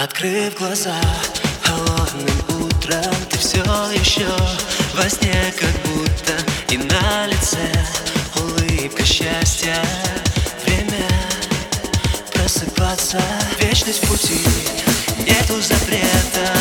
Открыв глаза холодным утром Ты все еще во сне, как будто И на лице. Улыбка счастья Время просыпаться Вечность пути, нету запрета.